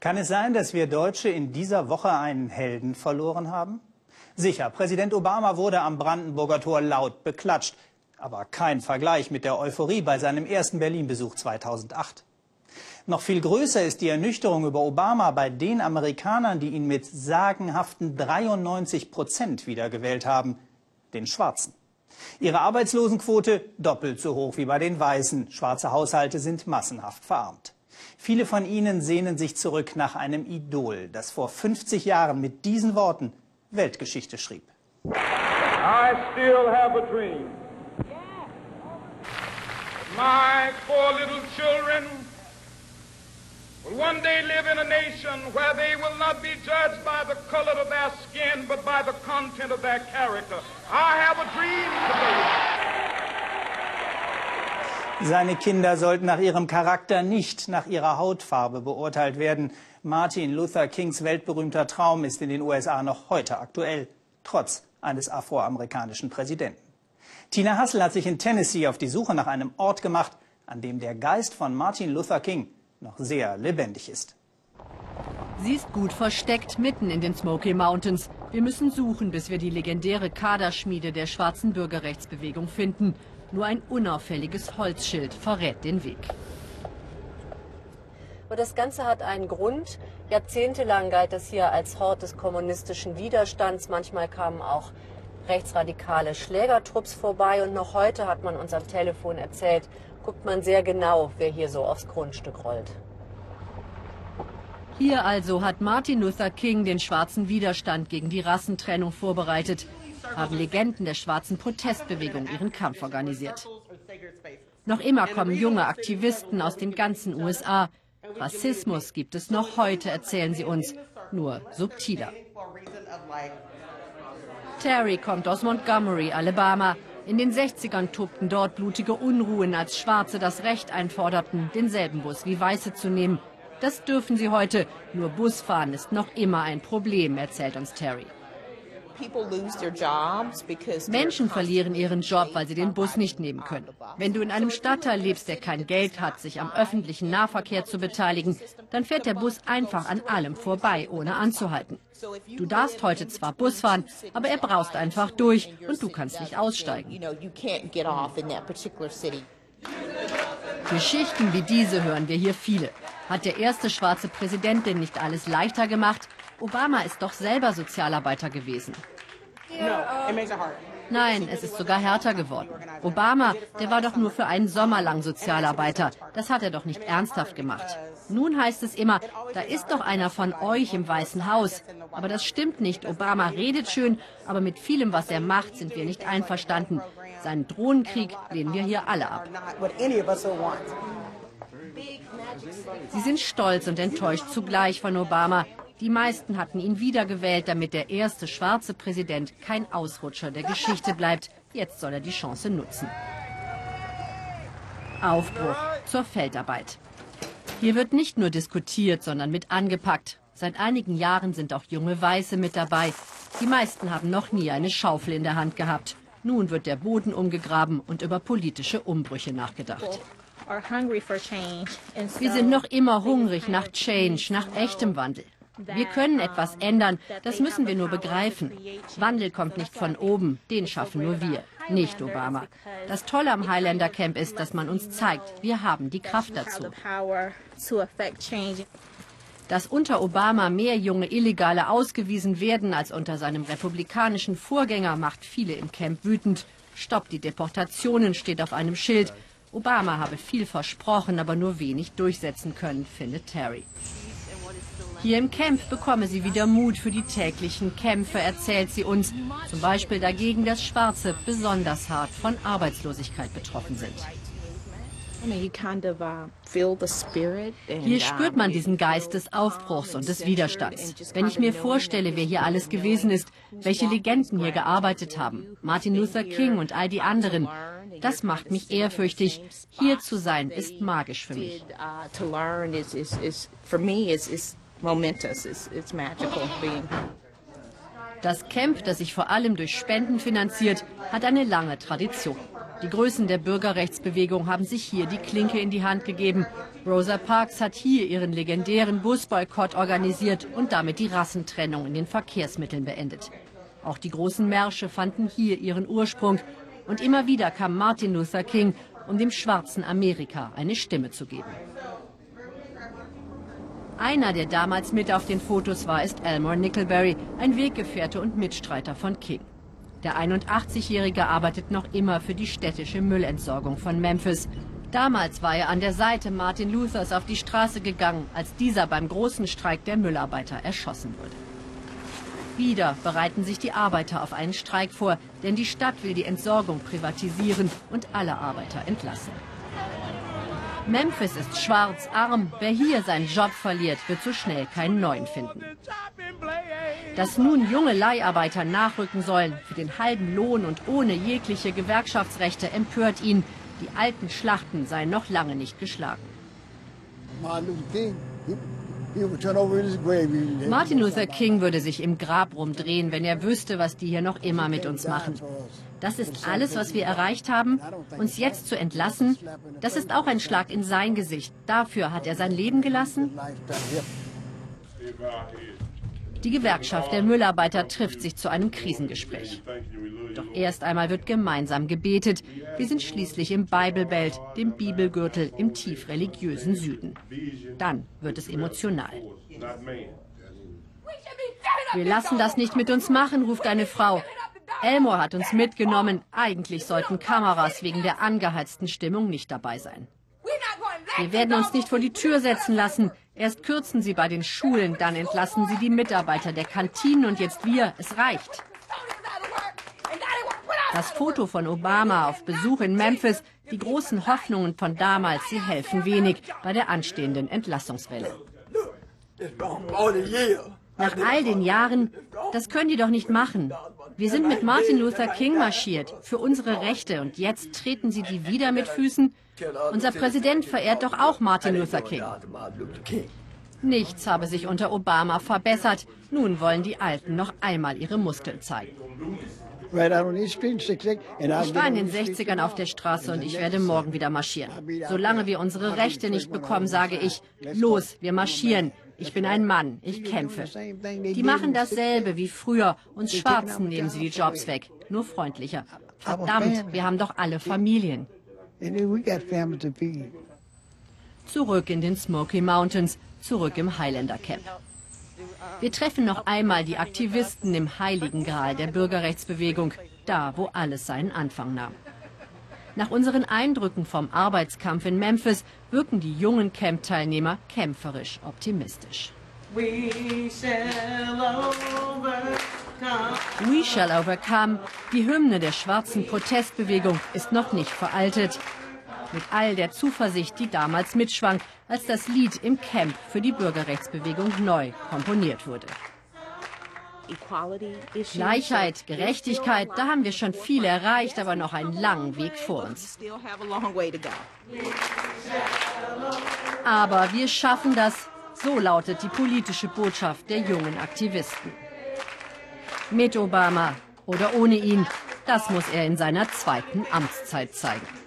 Kann es sein, dass wir Deutsche in dieser Woche einen Helden verloren haben? Sicher, Präsident Obama wurde am Brandenburger Tor laut beklatscht, aber kein Vergleich mit der Euphorie bei seinem ersten Berlin-Besuch 2008. Noch viel größer ist die Ernüchterung über Obama bei den Amerikanern, die ihn mit sagenhaften 93 Prozent wiedergewählt haben, den Schwarzen. Ihre Arbeitslosenquote doppelt so hoch wie bei den Weißen. Schwarze Haushalte sind massenhaft verarmt. Viele von ihnen sehnen sich zurück nach einem Idol, das vor 50 Jahren mit diesen Worten Weltgeschichte schrieb. I still have a dream. My four little children will one day live in a nation where they will not be judged by the color of their skin, but by the content of their character. I have a dream today. Seine Kinder sollten nach ihrem Charakter, nicht nach ihrer Hautfarbe beurteilt werden. Martin Luther Kings weltberühmter Traum ist in den USA noch heute aktuell, trotz eines afroamerikanischen Präsidenten. Tina Hassel hat sich in Tennessee auf die Suche nach einem Ort gemacht, an dem der Geist von Martin Luther King noch sehr lebendig ist. Sie ist gut versteckt mitten in den Smoky Mountains. Wir müssen suchen, bis wir die legendäre Kaderschmiede der schwarzen Bürgerrechtsbewegung finden. Nur ein unauffälliges Holzschild verrät den Weg. Und das Ganze hat einen Grund. Jahrzehntelang galt es hier als Hort des kommunistischen Widerstands. Manchmal kamen auch rechtsradikale Schlägertrupps vorbei. Und noch heute hat man uns am Telefon erzählt, guckt man sehr genau, wer hier so aufs Grundstück rollt. Hier also hat Martin Luther King den schwarzen Widerstand gegen die Rassentrennung vorbereitet, haben Legenden der schwarzen Protestbewegung ihren Kampf organisiert. Noch immer kommen junge Aktivisten aus den ganzen USA, Rassismus gibt es noch heute, erzählen sie uns, nur subtiler. Terry kommt aus Montgomery, Alabama. In den 60ern tobten dort blutige Unruhen, als Schwarze das Recht einforderten, denselben Bus wie Weiße zu nehmen. Das dürfen sie heute. Nur Busfahren ist noch immer ein Problem, erzählt uns Terry. Menschen verlieren ihren Job, weil sie den Bus nicht nehmen können. Wenn du in einem Stadtteil lebst, der kein Geld hat, sich am öffentlichen Nahverkehr zu beteiligen, dann fährt der Bus einfach an allem vorbei, ohne anzuhalten. Du darfst heute zwar Bus fahren, aber er braust einfach durch und du kannst nicht aussteigen. Geschichten wie diese hören wir hier viele. Hat der erste schwarze Präsident denn nicht alles leichter gemacht? Obama ist doch selber Sozialarbeiter gewesen. Nein, es ist sogar härter geworden. Obama, der war doch nur für einen Sommer lang Sozialarbeiter. Das hat er doch nicht ernsthaft gemacht. Nun heißt es immer, da ist doch einer von euch im Weißen Haus. Aber das stimmt nicht. Obama redet schön, aber mit vielem, was er macht, sind wir nicht einverstanden. Seinen Drohnenkrieg lehnen wir hier alle ab. Sie sind stolz und enttäuscht zugleich von Obama. Die meisten hatten ihn wiedergewählt, damit der erste schwarze Präsident kein Ausrutscher der Geschichte bleibt. Jetzt soll er die Chance nutzen. Aufbruch zur Feldarbeit. Hier wird nicht nur diskutiert, sondern mit angepackt. Seit einigen Jahren sind auch junge Weiße mit dabei. Die meisten haben noch nie eine Schaufel in der Hand gehabt. Nun wird der Boden umgegraben und über politische Umbrüche nachgedacht. Wir sind noch immer hungrig nach Change, nach echtem Wandel. Wir können etwas ändern, das müssen wir nur begreifen. Wandel kommt nicht von oben, den schaffen nur wir, nicht Obama. Das Tolle am Highlander Camp ist, dass man uns zeigt, wir haben die Kraft dazu. Dass unter Obama mehr junge Illegale ausgewiesen werden als unter seinem republikanischen Vorgänger, macht viele im Camp wütend. Stopp die Deportationen steht auf einem Schild. Obama habe viel versprochen, aber nur wenig durchsetzen können, findet Terry. Hier im Camp bekomme sie wieder Mut für die täglichen Kämpfe, erzählt sie uns. Zum Beispiel dagegen, dass Schwarze besonders hart von Arbeitslosigkeit betroffen sind. Hier spürt man diesen Geist des Aufbruchs und des Widerstands. Wenn ich mir vorstelle, wer hier alles gewesen ist, welche Legenden hier gearbeitet haben, Martin Luther King und all die anderen, das macht mich ehrfürchtig. Hier zu sein, ist magisch für mich being Das Camp, das sich vor allem durch Spenden finanziert, hat eine lange Tradition. Die Größen der Bürgerrechtsbewegung haben sich hier die Klinke in die Hand gegeben. Rosa Parks hat hier ihren legendären Busboykott organisiert und damit die Rassentrennung in den Verkehrsmitteln beendet. Auch die großen Märsche fanden hier ihren Ursprung. Und immer wieder kam Martin Luther King, um dem schwarzen Amerika eine Stimme zu geben. Einer, der damals mit auf den Fotos war, ist Elmore Nickelberry, ein Weggefährte und Mitstreiter von King. Der 81-Jährige arbeitet noch immer für die städtische Müllentsorgung von Memphis. Damals war er an der Seite Martin Luthers auf die Straße gegangen, als dieser beim großen Streik der Müllarbeiter erschossen wurde. Wieder bereiten sich die Arbeiter auf einen Streik vor, denn die Stadt will die Entsorgung privatisieren und alle Arbeiter entlassen. Memphis ist schwarz, arm. Wer hier seinen Job verliert, wird so schnell keinen neuen finden. Dass nun junge Leiharbeiter nachrücken sollen, für den halben Lohn und ohne jegliche Gewerkschaftsrechte, empört ihn. Die alten Schlachten seien noch lange nicht geschlagen. Martin Luther King würde sich im Grab rumdrehen, wenn er wüsste, was die hier noch immer mit uns machen. Das ist alles, was wir erreicht haben. Uns jetzt zu entlassen, das ist auch ein Schlag in sein Gesicht. Dafür hat er sein Leben gelassen. Die Gewerkschaft der Müllarbeiter trifft sich zu einem Krisengespräch. Doch erst einmal wird gemeinsam gebetet. Wir sind schließlich im Bible Belt, dem Bibelgürtel im tief religiösen Süden. Dann wird es emotional. Wir lassen das nicht mit uns machen, ruft eine Frau. Elmore hat uns mitgenommen. Eigentlich sollten Kameras wegen der angeheizten Stimmung nicht dabei sein. Wir werden uns nicht vor die Tür setzen lassen. Erst kürzen sie bei den Schulen, dann entlassen sie die Mitarbeiter der Kantinen und jetzt wir. Es reicht. Das Foto von Obama auf Besuch in Memphis, die großen Hoffnungen von damals, sie helfen wenig bei der anstehenden Entlassungswelle. Nach all den Jahren, das können die doch nicht machen. Wir sind mit Martin Luther King marschiert, für unsere Rechte, und jetzt treten sie die wieder mit Füßen. Unser Präsident verehrt doch auch Martin Luther King. Nichts habe sich unter Obama verbessert. Nun wollen die Alten noch einmal ihre Muskeln zeigen. Ich war in den 60ern auf der Straße und ich werde morgen wieder marschieren. Solange wir unsere Rechte nicht bekommen, sage ich, los, wir marschieren. Ich bin ein Mann, ich kämpfe. Die machen dasselbe wie früher. Uns Schwarzen nehmen sie die Jobs weg. Nur freundlicher. Verdammt, wir haben doch alle Familien. Zurück in den Smoky Mountains, zurück im Highlander Camp. Wir treffen noch einmal die Aktivisten im heiligen Gral der Bürgerrechtsbewegung, da wo alles seinen Anfang nahm. Nach unseren Eindrücken vom Arbeitskampf in Memphis wirken die jungen Camp-Teilnehmer kämpferisch optimistisch. We shall overcome. Die Hymne der schwarzen Protestbewegung ist noch nicht veraltet. Mit all der Zuversicht, die damals mitschwang, als das Lied im Camp für die Bürgerrechtsbewegung neu komponiert wurde. Gleichheit, Gerechtigkeit, da haben wir schon viel erreicht, aber noch einen langen Weg vor uns. Aber wir schaffen das, so lautet die politische Botschaft der jungen Aktivisten. Mit Obama oder ohne ihn, das muss er in seiner zweiten Amtszeit zeigen.